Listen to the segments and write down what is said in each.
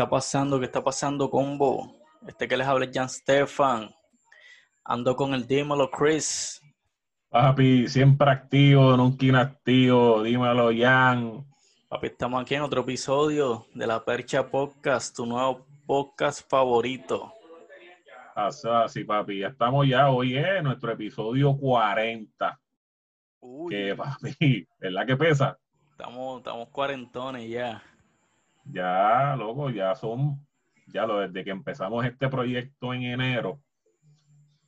¿Qué está pasando? ¿Qué está pasando, combo? Este que les habla es Jan Stefan. Ando con el Dímelo Chris. Papi, siempre activo, nunca inactivo. Dímelo, Jan. Papi, estamos aquí en otro episodio de La Percha Podcast, tu nuevo podcast favorito. Así, papi. Ya estamos ya. Hoy es nuestro episodio 40. Uy, Que, papi, ¿verdad que pesa? estamos, estamos cuarentones ya. Ya, loco, ya son, ya lo desde que empezamos este proyecto en enero.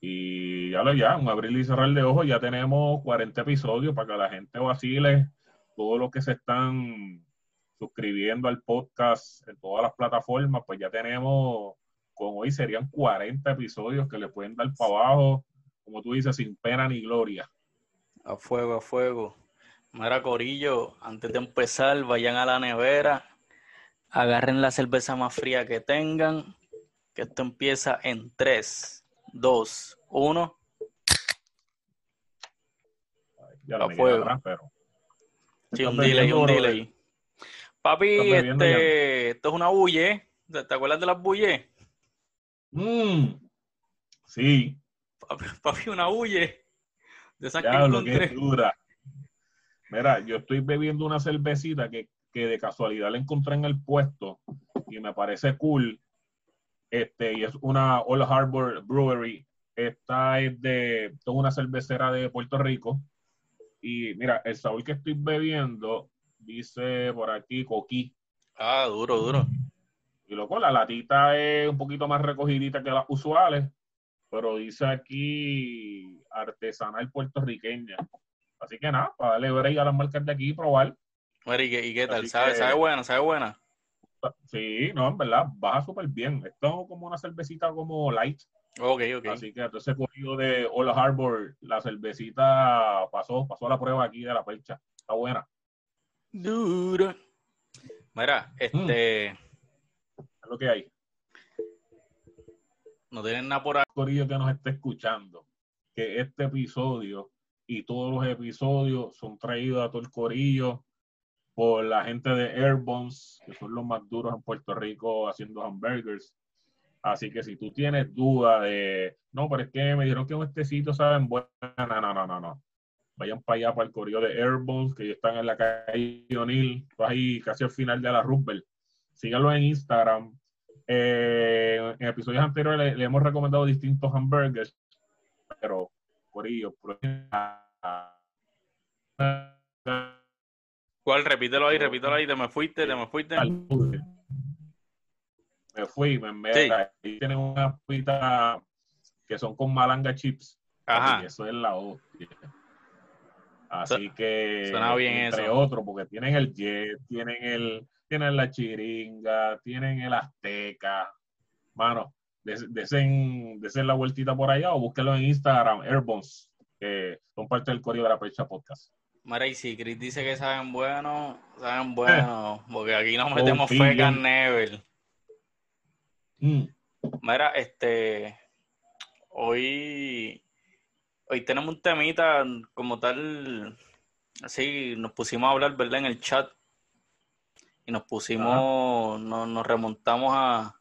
Y ya lo ya, un abrir y cerrar de ojos, ya tenemos 40 episodios para que la gente vacile, todos los que se están suscribiendo al podcast en todas las plataformas, pues ya tenemos, con hoy serían 40 episodios que le pueden dar para abajo, como tú dices, sin pena ni gloria. A fuego, a fuego. Mira, Corillo, antes de empezar, vayan a la nevera, agarren la cerveza más fría que tengan, que esto empieza en 3, 2, 1. Ya lo fuego. atrás, pero Sí, un delay, un delay. Papi, Estás bebiendo este, esto es una bulle. ¿Te te acuerdas de las bulles? Mm, sí, Papi, papi, una bulle. De esas que ya lo que encontré. es dura. Mira, yo estoy bebiendo una cervecita que, que de casualidad la encontré en el puesto y me parece cool. Este, y es una Old Harbor Brewery. Esta es de, es una cervecera de Puerto Rico. Y mira, el sabor que estoy bebiendo dice por aquí coquí. Ah, duro, duro. Y loco, la latita es un poquito más recogidita que las usuales, pero dice aquí artesanal puertorriqueña. Así que nada, para darle break a las marcas de aquí y probar. Mira, ¿y qué, y qué tal? ¿Sabe, que- sabe buena? ¿Sabe buena? Sí, no, en verdad, baja súper bien. Esto es como una cervecita como light. Ok, ok. Así que entonces cogido de Old Harbor, la cervecita pasó, pasó la prueba aquí de la percha. Está buena. Duro. Mira, este, Es lo que hay. no tienen nada por ahí. corillo que nos esté escuchando, que este episodio y todos los episodios son traídos a todo el corillo por la gente de Airbones, que son los más duros en Puerto Rico haciendo hamburgers. Así que si tú tienes duda de, no, pero es que me dijeron que en este sitio saben buena, no, no, no, no, no. Vayan para allá, para el corillo de Airbones, que ellos están en la calle O'Neill, ahí casi al final de la Roosevelt. Síganlo en Instagram, eh, en episodios anteriores le, le hemos recomendado distintos hamburgers, pero Corillo, prueben a- ¿Cuál? Repítelo ahí, repítelo ahí. Te me fuiste, te me fuiste. al- Me fui, me me Sí. ahí tienen unas pitas que son con malanga chips. Ajá. Y eso es la hostia. Así que suena bien entre eso. otros, porque tienen el jet, tienen el, tienen la chiringa, tienen el azteca. Mano, des- desen, desen la vueltita por allá o búsquenlo en Instagram, Airbones, que son parte del correo de la Percha Podcast. Mira, y si Chris dice que saben bueno, saben bueno, porque aquí nos metemos Confíen. feca never. Mm, Mira, este, hoy, hoy tenemos un temita como tal, así nos pusimos a hablar, ¿verdad? En el chat y nos pusimos, nos, nos remontamos a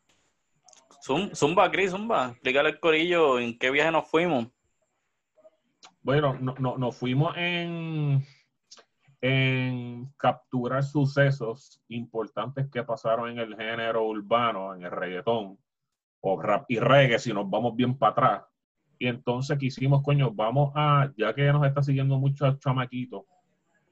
Zum- Zumba, Chris, Zumba, explícale al corillo en qué viaje nos fuimos. Bueno, no, no- nos fuimos en, en capturar sucesos importantes que pasaron en el género urbano, en el reggaetón, o rap y reggae, si nos vamos bien para atrás. Y entonces quisimos, coño, vamos a, ya que nos está siguiendo muchos chamaquitos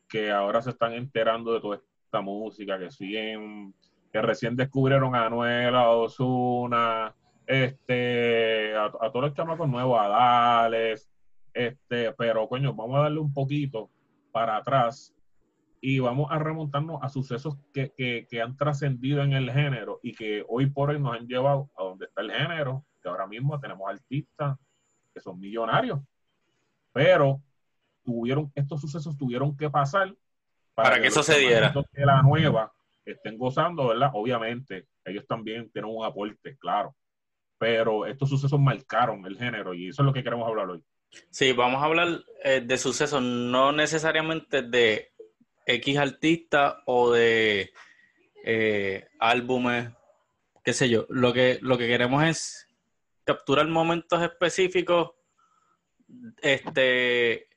que ahora se están enterando de toda esta música, que siguen, que recién descubrieron a Anuel, a Ozuna, este, a, a todos los chamacos nuevos, a Dales, este, pero coño, vamos a darle un poquito para atrás y vamos a remontarnos a sucesos que, que, que han trascendido en el género y que hoy por hoy nos han llevado a donde está el género, que ahora mismo tenemos artistas que son millonarios, pero tuvieron, estos sucesos tuvieron que pasar Para que eso los se diera. de la nueva estén gozando, ¿verdad? Obviamente, ellos también tienen un aporte, claro, pero estos sucesos marcaron el género y eso es lo que queremos hablar hoy. Sí, vamos a hablar eh, de sucesos, no necesariamente de X artista o de eh, álbumes qué sé yo, lo que, lo que queremos es capturar momentos específicos este,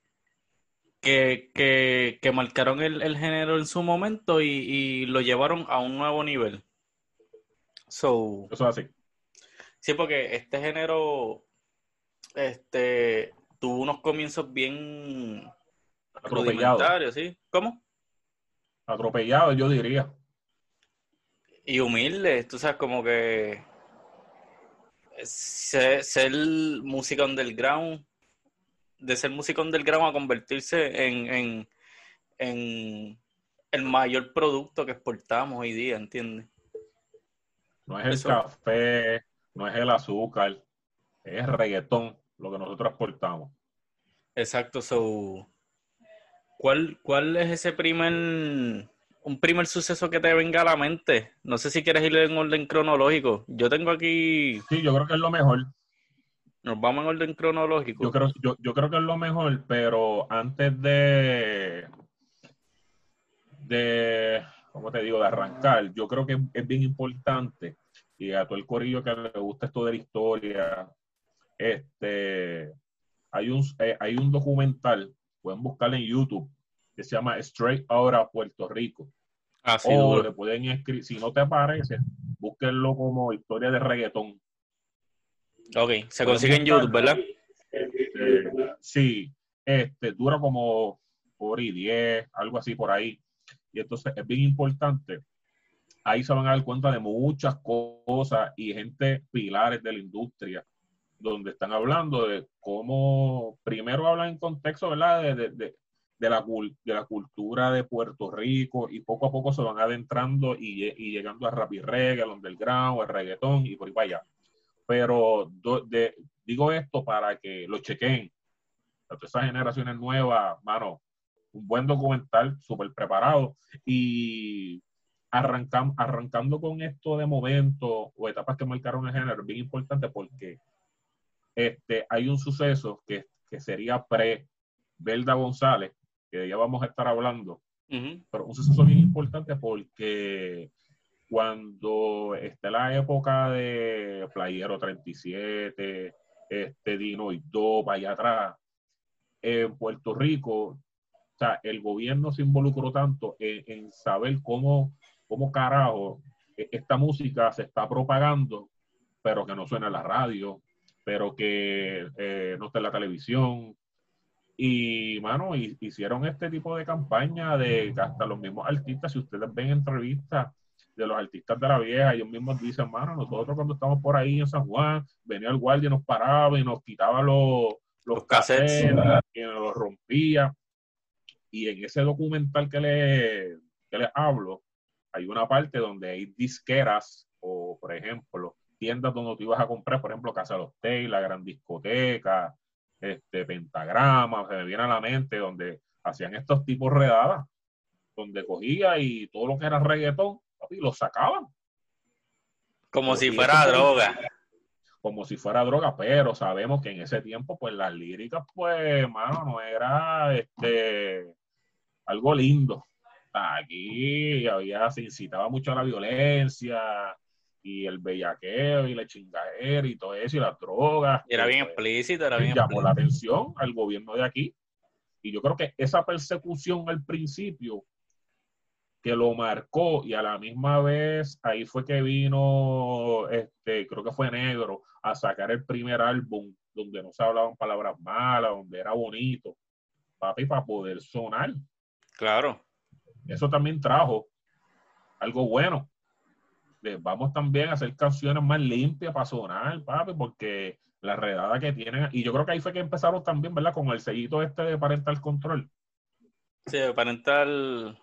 que, que, marcaron el, género en su momento y, lo llevaron a un nuevo nivel. So, Eso es así. Sí, porque este género este, tuvo unos comienzos bien atropellados. ¿sí? ¿Cómo? Atropellados, yo diría. Y humildes, tú sabes, como que ser, ser música underground de ser músico underground a convertirse en, en, el mayor producto que exportamos hoy día, ¿entiendes? No es el café, no es el azúcar, es reggaetón lo que nosotros exportamos. Exacto, so, ¿cuál, ¿cuál es ese primer, un primer suceso que te venga a la mente? No sé si quieres ir en orden cronológico. Yo tengo aquí... Sí, yo creo que es lo mejor. Nos vamos en orden cronológico. Yo creo, yo, yo creo que es lo mejor, pero antes de, de, ¿cómo te digo?, de arrancar, yo creo que es bien importante, y a todo el corillo que le gusta esto de la historia, este, hay un, eh, hay un documental, pueden buscarlo en YouTube, que se llama Straight Out Puerto Rico. Así ah, o le pueden escribir, si no te parece, búsquenlo como historia de reggaetón. Ok, se consigue en YouTube, ¿verdad? Este, sí, este, dura como hora y diez, algo así por ahí. Y entonces es bien importante. Ahí se van a dar cuenta de muchas cosas y gente pilares de la industria, donde están hablando de cómo, primero hablan en contexto, ¿verdad? De, de, de, la, de la cultura de Puerto Rico y poco a poco se van adentrando y, y llegando a rap y reggae, al underground, al reggaetón y por ahí para allá pero digo esto para que lo chequen. Para esas generaciones nuevas, mano, un buen documental, súper preparado. Y arrancando con esto de momento o etapas que marcaron el género, bien importante porque este, hay un suceso que, sería pre-Belda González, que ya vamos a estar hablando, pero un suceso bien importante porque cuando está la época de Playero 37, este Dino y para allá atrás, en Puerto Rico, o sea, el gobierno se involucró tanto en, saber cómo, cómo carajo e, esta música se está propagando, pero que no suena en la radio, pero que eh, no está en la televisión. Y, mano, hicieron este tipo de campaña de hasta los mismos artistas, si ustedes ven entrevistas, de los artistas de la vieja, ellos mismos dicen, mano, nosotros cuando estamos por ahí en San Juan, venía el guardia y nos paraba y nos quitaba los, los, cassettes y nos los rompía. Y en ese documental que les, que les hablo, hay una parte donde hay disqueras o, por ejemplo, tiendas donde tú ibas a comprar, por ejemplo, Casa de los Tay, la Gran Discoteca, este, Pentagrama, se me viene a la mente, donde hacían estos tipos redadas, donde cogía y todo lo que era reggaetón, y lo sacaban. Como si fuera droga. Como si fuera droga, pero sabemos que en ese tiempo, pues las líricas, pues, mano, no era este algo lindo. Aquí había, se incitaba mucho a la violencia y el bellaqueo y la chingadera y todo eso y las drogas. era bien explícito, era bien Llamó la atención al gobierno de aquí. Y yo creo que esa persecución al principio que lo marcó y a la misma vez ahí fue que vino, este, creo que fue negro, a sacar el primer álbum donde no se hablaban palabras malas, donde era bonito, papi, para poder sonar. Claro. Eso también trajo algo bueno. Vamos también a hacer canciones más limpias para sonar, papi, porque la redada que tienen, y yo creo que ahí fue que empezaron también, ¿verdad? Con el sellito este de Parental Control. Sí, Parental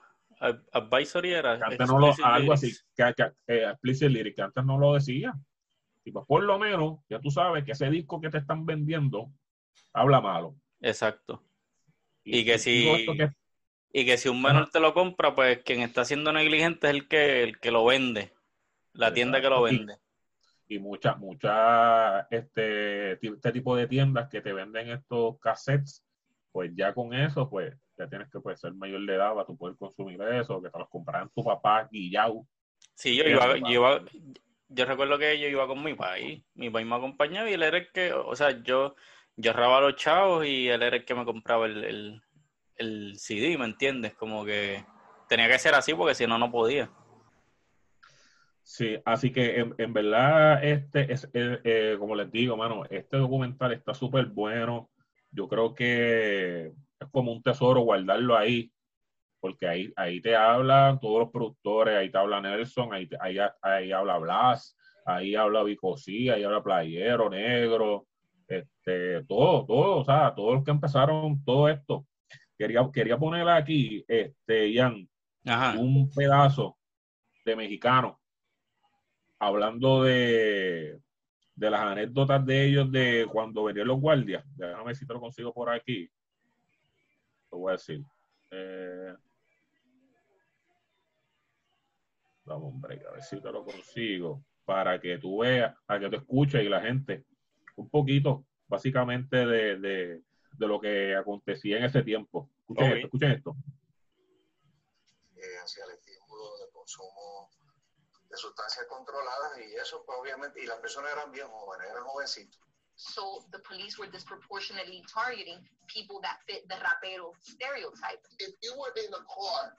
Advisory era. antes no lo, algo así, que, que, eh, que antes no lo decía. Y pues por lo menos, ya tú sabes que ese disco que te están vendiendo habla malo. Exacto. Y, que si. Y que si un menor te lo compra, pues quien está siendo negligente es el que, el que lo vende. La tienda que lo vende. Y, muchas, muchas, este, este tipo de tiendas que te venden estos cassettes, pues ya con eso, pues ya tienes que pues, ser mayor de edad para tú poder consumir eso, que te los compraran tu papá guillao. Sí, yo iba, yo recuerdo que yo iba con mi país, mi país me acompañaba y él era el que, o sea, yo, yo ahorraba los chavos y él era el que me compraba el, el, el CD, ¿me entiendes? Como que tenía que ser así porque si no, no podía. Sí, así que en, verdad, este es, eh, eh, como les digo, mano, este documental está súper bueno. Yo creo que es como un tesoro guardarlo ahí, porque ahí, ahí te hablan todos los productores, ahí te habla Nelson, ahí, ahí, ahí habla Blas, ahí habla Vicosí, ahí habla Playero, Negro, este, todo, todo, o sea, todos los que empezaron todo esto. Quería, quería poner aquí, este, Ian, un pedazo de mexicano hablando de, de las anécdotas de ellos de cuando venían los guardias. Déjame ver si te lo consigo por aquí. Lo voy a decir. Eh, vamos, hombre, a ver si te lo consigo. Para que tú veas, para que te escuches y la gente un poquito, básicamente, de, de, de lo que acontecía en ese tiempo. Escuchen esto, escuchen esto. Eh, hacia el estímulo de consumo de sustancias controladas y eso pues obviamente, y las personas eran bien jóvenes, eran jovencitos. So the police were disproportionately targeting people that fit the rapero stereotype. If you were in a car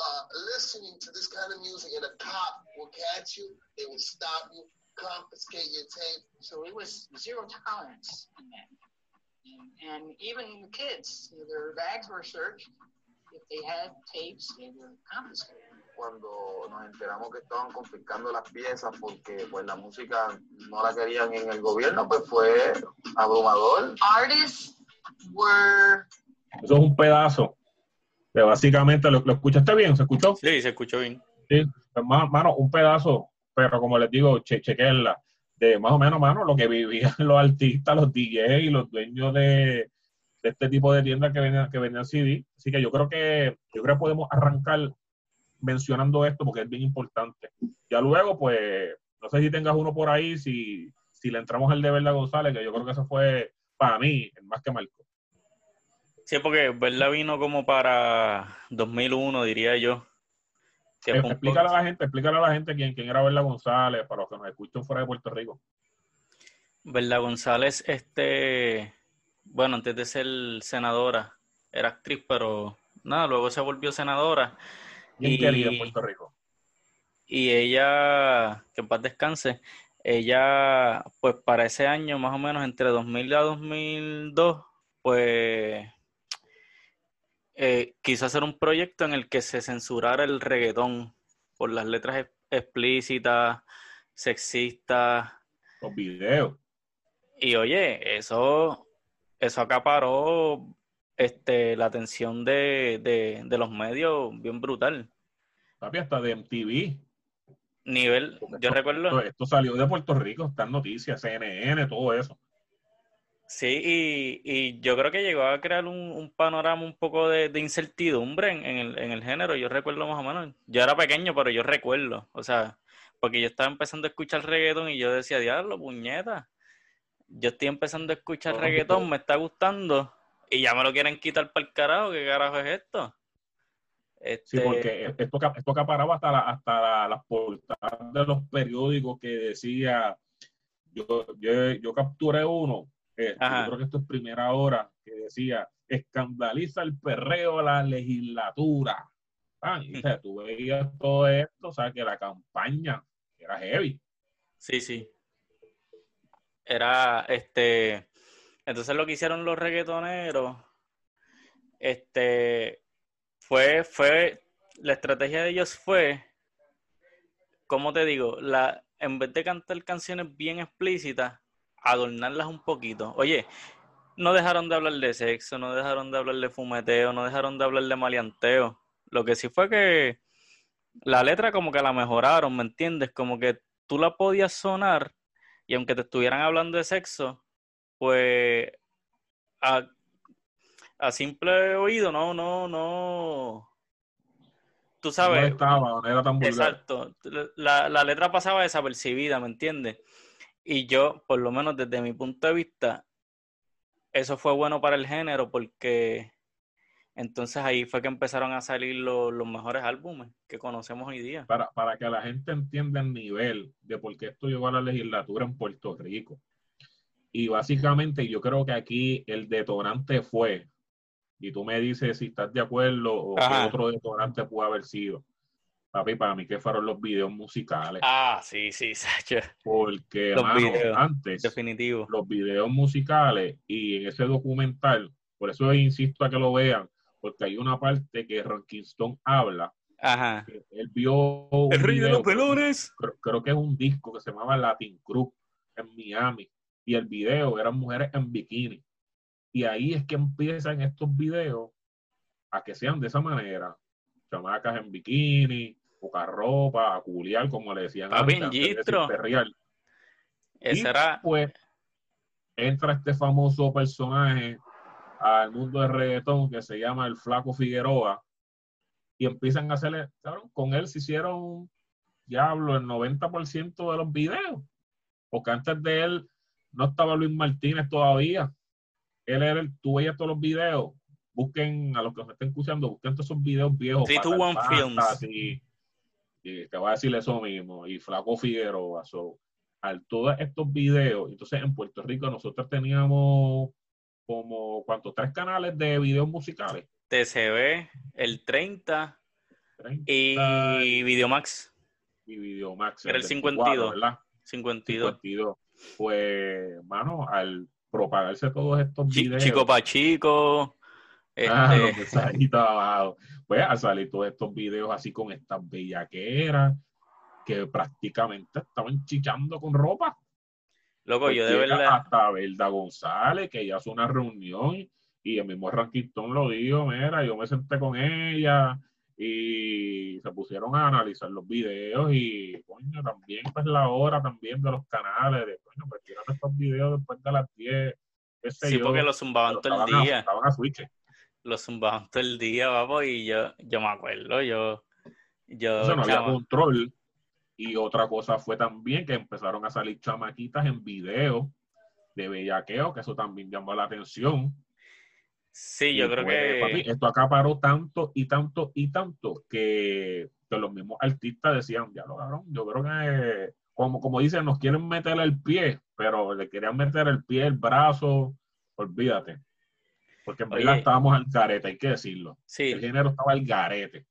uh, listening to this kind of music and a cop would catch you, they would stop you, confiscate your tape. So it was zero tolerance in that. And, and even the kids, their bags were searched. If they had tapes, they were confiscated. cuando nos enteramos que estaban confiscando las piezas porque pues la música no la querían en el gobierno, pues fue abrumador. Artists were... Eso es un pedazo. Que básicamente, ¿lo, ¿lo escuchaste bien? ¿Se escuchó? Sí, se escuchó bien. Sí, mano, un pedazo, pero como les digo, che, chequenla, de más o menos, mano, lo que vivían los artistas, los DJs y los dueños de, de este tipo de tiendas que venían, que venían CD. Así que yo creo que, yo creo que podemos arrancar mencionando esto porque es bien importante. Ya luego, pues, no sé si tengas uno por ahí, si, si le entramos al de Verla González, que yo creo que eso fue para mí el más que marcó. Sí, porque Verla vino como para 2001, diría yo. Que eh, explícale a la gente, explícale a la gente quién, quién era Verla González, para los que nos escuchan fuera de Puerto Rico. Verla González, este, bueno, antes de ser senadora, era actriz, pero nada, luego se volvió senadora y, en Puerto Rico. Y ella, que en paz descanse, ella, pues para ese año, más o menos entre 2000 y 2002, pues eh, quiso hacer un proyecto en el que se censurara el reggaetón por las letras explícitas, sexistas. Los videos. Y oye, eso, eso acaparó este, la atención de, los medios bien brutal. Papi, hasta de MTV. Nivel, yo recuerdo. Esto, salió de Puerto Rico, están noticias, CNN, todo eso. Sí, y, yo creo que llegó a crear un, panorama un poco de, incertidumbre en, el, en el género. Yo recuerdo más o menos. Yo era pequeño, pero yo recuerdo. O sea, porque yo estaba empezando a escuchar reggaeton y yo decía, diablo, puñeta. Yo estoy empezando a escuchar reggaeton, me está gustando y ya me lo quieren quitar para el carajo, ¿qué carajo es esto? Sí, este, porque esto, esto acaparaba hasta, la, hasta las portadas de los periódicos que decía, yo, yo, capturé uno, yo creo que esto es primera hora, que decía, escandaliza el perreo a la legislatura. Ah, y, tú veías todo esto, o sea, que la campaña era heavy. Sí, sí. Era, este, entonces lo que hicieron los reggaetoneros, este, fue, fue, la estrategia de ellos fue, como te digo, la, en vez de cantar canciones bien explícitas, adornarlas un poquito. Oye, no dejaron de hablar de sexo, no dejaron de hablar de fumeteo, no dejaron de hablar de maleanteo. Lo que sí fue que la letra como que la mejoraron, ¿me entiendes? Como que tú la podías sonar y aunque te estuvieran hablando de sexo, pues a, simple oído, no, no, no. Tú sabes. No estaba, no era tan Exacto. La, la letra pasaba desapercibida, ¿me entiendes? Y yo, por lo menos desde mi punto de vista, eso fue bueno para el género porque Entonces ahí fue que empezaron a salir lo- los mejores álbumes que conocemos hoy día. para, para que la gente entienda el nivel de por qué esto llegó a la legislatura en Puerto Rico. Y básicamente yo creo que aquí el detonante fue, y tú me dices si estás de acuerdo o qué Ajá. otro detonante pudo haber sido. Papi, para mí que fueron los videos musicales. Ah, sí, sí, Sacha, Porque, Los mano, videos, antes, definitivo. los videos musicales y en ese documental, por eso insisto a que lo vean, porque hay una parte que Ron Kingston habla, Ajá. que él vio un El rey de los pelones. creo, creo que es un disco que se llamaba Latin Cruz en Miami y el video eran mujeres en bikini y ahí es que empiezan estos videos a que sean de esa manera chamacas en bikini poca ropa a culiar como le decían perrear. Ese Y, era, pues entra este famoso personaje al mundo del reggaetón que se llama el Flaco Figueroa y empiezan a hacerle, cabrón, con él se hicieron, diablo, el 90% de los videos, porque antes de él no estaba Luis Martínez todavía, él era el, tú veías todos los videos, busquen, a los que nos estén escuchando, busquen todos esos videos viejos. 321 Fatal Films. Fantasy, y te voy a decir eso mismo, y Flaco Figueroa, so, al todos estos videos, entonces en Puerto Rico nosotros teníamos como, ¿cuántos? Tres canales de videos musicales. TCB, el 30 30 y Videomax, y Videomax. Era el 24, 52. ¿verdad? 52. 52. Pues, mano, al propagarse todos estos videos. Chico pa' chico. Ah, los Este, mensajitos abajo. Pues al salir todos estos videos así con estas bellaqueras que prácticamente estaban chichando con ropa. Loco, yo de verdad. Hasta Belda González, que ella hace una reunión y el mismo Ranquistón lo dijo, mira, yo me senté con ella y se pusieron a analizar los videos y, coño, también pues la hora también de los canales, de, coño, pues tiran estos videos después de las 10, qué sé Sí, yo, porque lo zumbaban todo el a- día. estaban a switch. Lo zumbaban todo el día, vamos, y yo, yo me acuerdo, yo, yo, Entonces no había control. Y otra cosa fue también que empezaron a salir chamaquitas en video de bellaqueo, que eso también llamó la atención. sí, yo Y creo pues, que, papi, esto acaparó tanto y tanto y tanto que, que los mismos artistas decían, ya lo cabrón, yo creo que, como, como dicen, nos quieren meter el pie, pero le querían meter el pie, el brazo, olvídate. Porque en verdad Oye. estábamos al garete, hay que decirlo. sí, El género estaba al garete.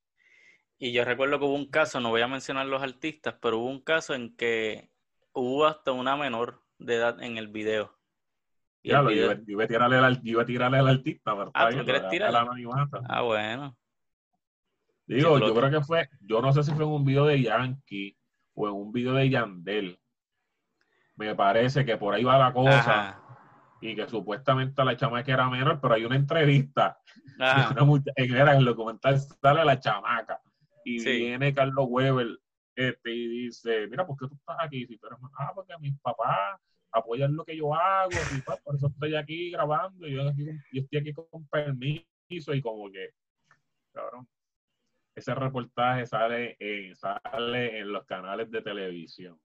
Y yo recuerdo que hubo un caso, no voy a mencionar los artistas, pero hubo un caso en que hubo hasta una menor de edad en el video. Y el video- yo, iba- yo iba a tirarle al, yo iba a tirarle al artista, pero Ah, ¿tú quieres tirarle? Ah, bueno. Digo, Sí, yo creo que fue, yo no sé si fue en un video de Yankee o en un video de Yandel. Me parece que por ahí va la cosa Ajá. y que supuestamente la chamaca era menor, pero hay una entrevista una mucha- en el documental sale la chamaca y Sí. viene Carlos Weber este, y dice, mira, ¿por qué tú estás aquí? Si tú eres- ah, porque mis papás apoyan lo que yo hago, y pues, por eso estoy aquí grabando, y yo, aquí yo estoy aquí con permiso, y como que, cabrón, ese reportaje sale en, sale en los canales de televisión.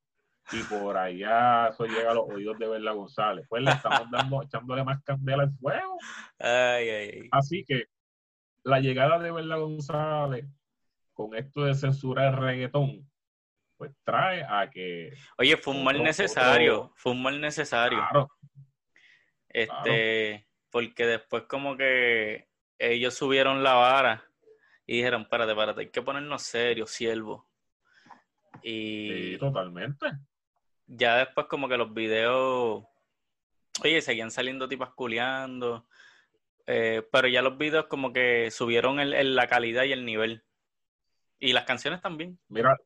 Y por allá eso llega a los oídos de Verla González. Pues le estamos dando, echándole más candela al fuego. Ay, ay, ay. Así que la llegada de Verla González con esto de censura el reggaetón, pues trae a que, Oye, fue un mal Otro- necesario, otro- fue un mal necesario. claro, Este, porque después como que ellos subieron la vara y dijeron, espérate, espérate, hay que ponernos serios, siervo. Y sí, totalmente. ya después como que los videos, oye, seguían saliendo tipas culeando, eh, pero ya los videos como que subieron el, el- la calidad y el nivel. Y las canciones también. Mira,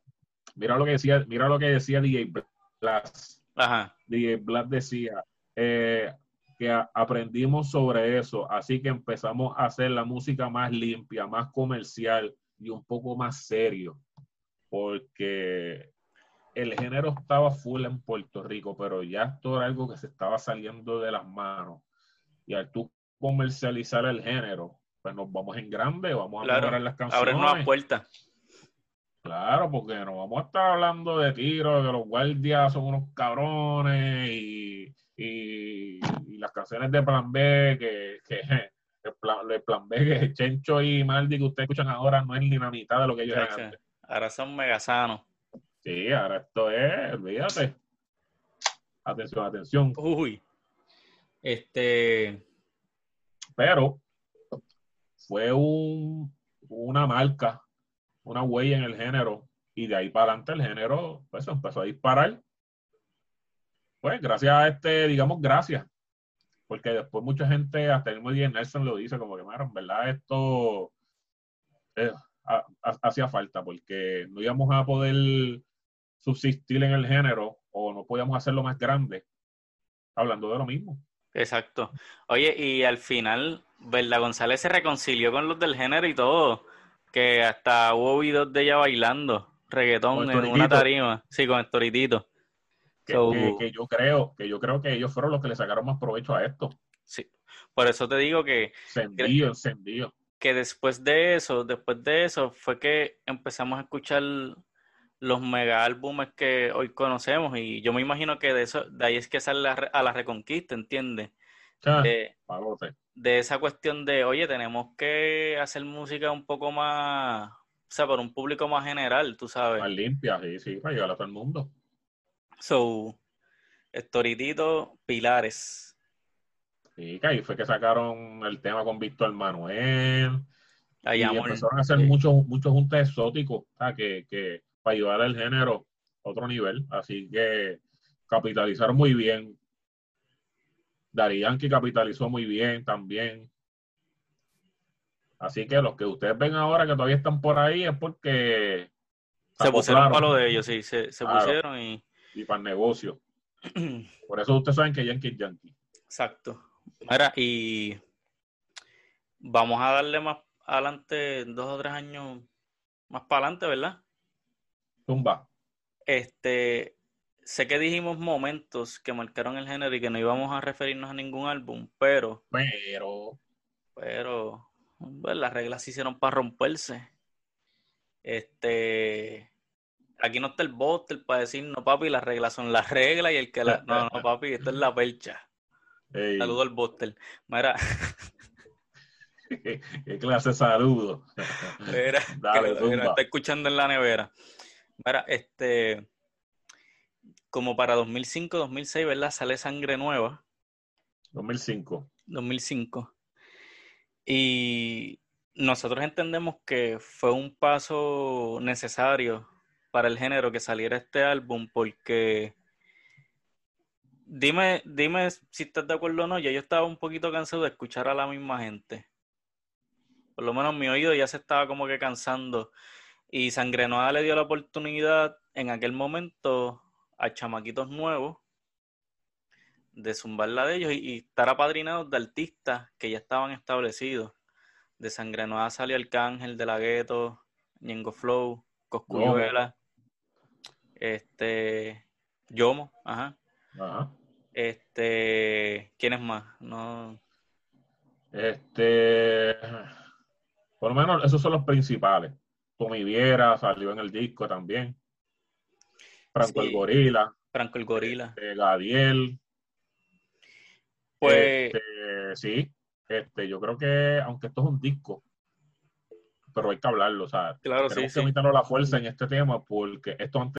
mira lo que decía, mira lo que decía DJ Blas. Ajá. DJ Blas decía eh, que aprendimos sobre eso, así que empezamos a hacer la música más limpia, más comercial y un poco más serio, porque el género estaba full en Puerto Rico, pero ya esto era algo que se estaba saliendo de las manos. Y al tú comercializar el género, pues nos vamos en grande, vamos a Claro, mejorar las canciones. Abren nuevas puertas. Claro, porque no vamos a estar hablando de tiros, de los guardias son unos cabrones y, y- y las canciones de Plan B, que, que el plan, el plan B, que Chencho y Maldi que ustedes escuchan ahora no es ni la mitad de lo que ellos eran antes. Ahora son mega sanos. Sí, ahora esto es, olvídate. Atención, atención. Uy. Este. Pero fue un, una marca, una huella en el género, y de ahí para adelante el género pues, empezó a disparar. Pues gracias a este, digamos, gracias. Porque después mucha gente, hasta el mismo día Nelson lo dice, como que, "Mira, verdad, esto eh, ha- ha- hacía falta, porque no íbamos a poder subsistir en el género o no podíamos hacerlo más grande, hablando de lo mismo. Exacto. Oye, y al final, Verda González se reconcilió con los del género y todo. Que hasta hubo videos de ella bailando reggaetón en una tarima. Sí, con el toritito. Que, So- que- que yo creo, que yo creo que ellos fueron los que le sacaron más provecho a esto. Sí. Por eso te digo que, encendido. que después de eso, después de eso, fue que empezamos a escuchar los mega álbumes que hoy conocemos. Y yo me imagino que de eso, de ahí es que sale la re- a la reconquista, ¿entiendes? Ah, De, palote. de esa cuestión de, oye, tenemos que hacer música un poco más, o sea, para un público más general, tú sabes. Más limpia, sí, sí, para llegar a todo el mundo. So, Estoritito, Pilares. Sí, que ahí fue que sacaron el tema con Víctor Manuel. Ahí y amor. empezaron a hacer Sí. muchos muchos juntes exóticos, que, que para ayudar al género a otro nivel. Así que capitalizaron muy bien. Dari Yankee capitalizó muy bien también. Así que los que ustedes ven ahora que todavía están por ahí es porque Se pusieron para lo de ellos, sí, se, se Claro. pusieron y... y para el negocio. Por eso ustedes saben que Yankee es Yankee. Exacto. Mira, y vamos a darle más adelante, dos o tres años más para adelante, ¿verdad? Tumba. Este, sé que dijimos momentos que marcaron el género y que no íbamos a referirnos a ningún álbum, pero, Pero pero, pues, las reglas se hicieron para romperse. Este, aquí no está el bóster para decir, no papi, las reglas son las reglas y el que la, no, no papi, esto es la percha. ey, Saludo al bóster. Mira, qué, qué clase de saludo. Mira, Dale, que nos está escuchando en la nevera. Mira, este, como para 2005, 2006, ¿verdad? Sale Sangre Nueva, 2005. 2005. Y nosotros entendemos que fue un paso necesario para el género que saliera este álbum porque dime, dime si estás de acuerdo o no, ya yo estaba un poquito cansado de escuchar a la misma gente. Por lo menos mi oído ya se estaba como que cansando. Y Sangre Nueva le dio la oportunidad en aquel momento a chamaquitos nuevos de zumbarla de ellos y, y estar apadrinados de artistas que ya estaban establecidos. De Sangre Nueva salió Arcángel, De La Gueto, Ñengo Flow, Coscuyuela, este, Yomo, ajá. Ajá. Este, ¿quién es más? No, Este, por lo menos esos son los principales. Tommy Viera salió en el disco también. Franco Sí. el Gorila, Franco el Gorila. este, Gadiel. Pues, Este, sí, este, yo creo que, aunque esto es un disco, pero hay que hablarlo, o sea, claro, sí, tenemos sí. que evitarnos la fuerza en este tema porque esto antes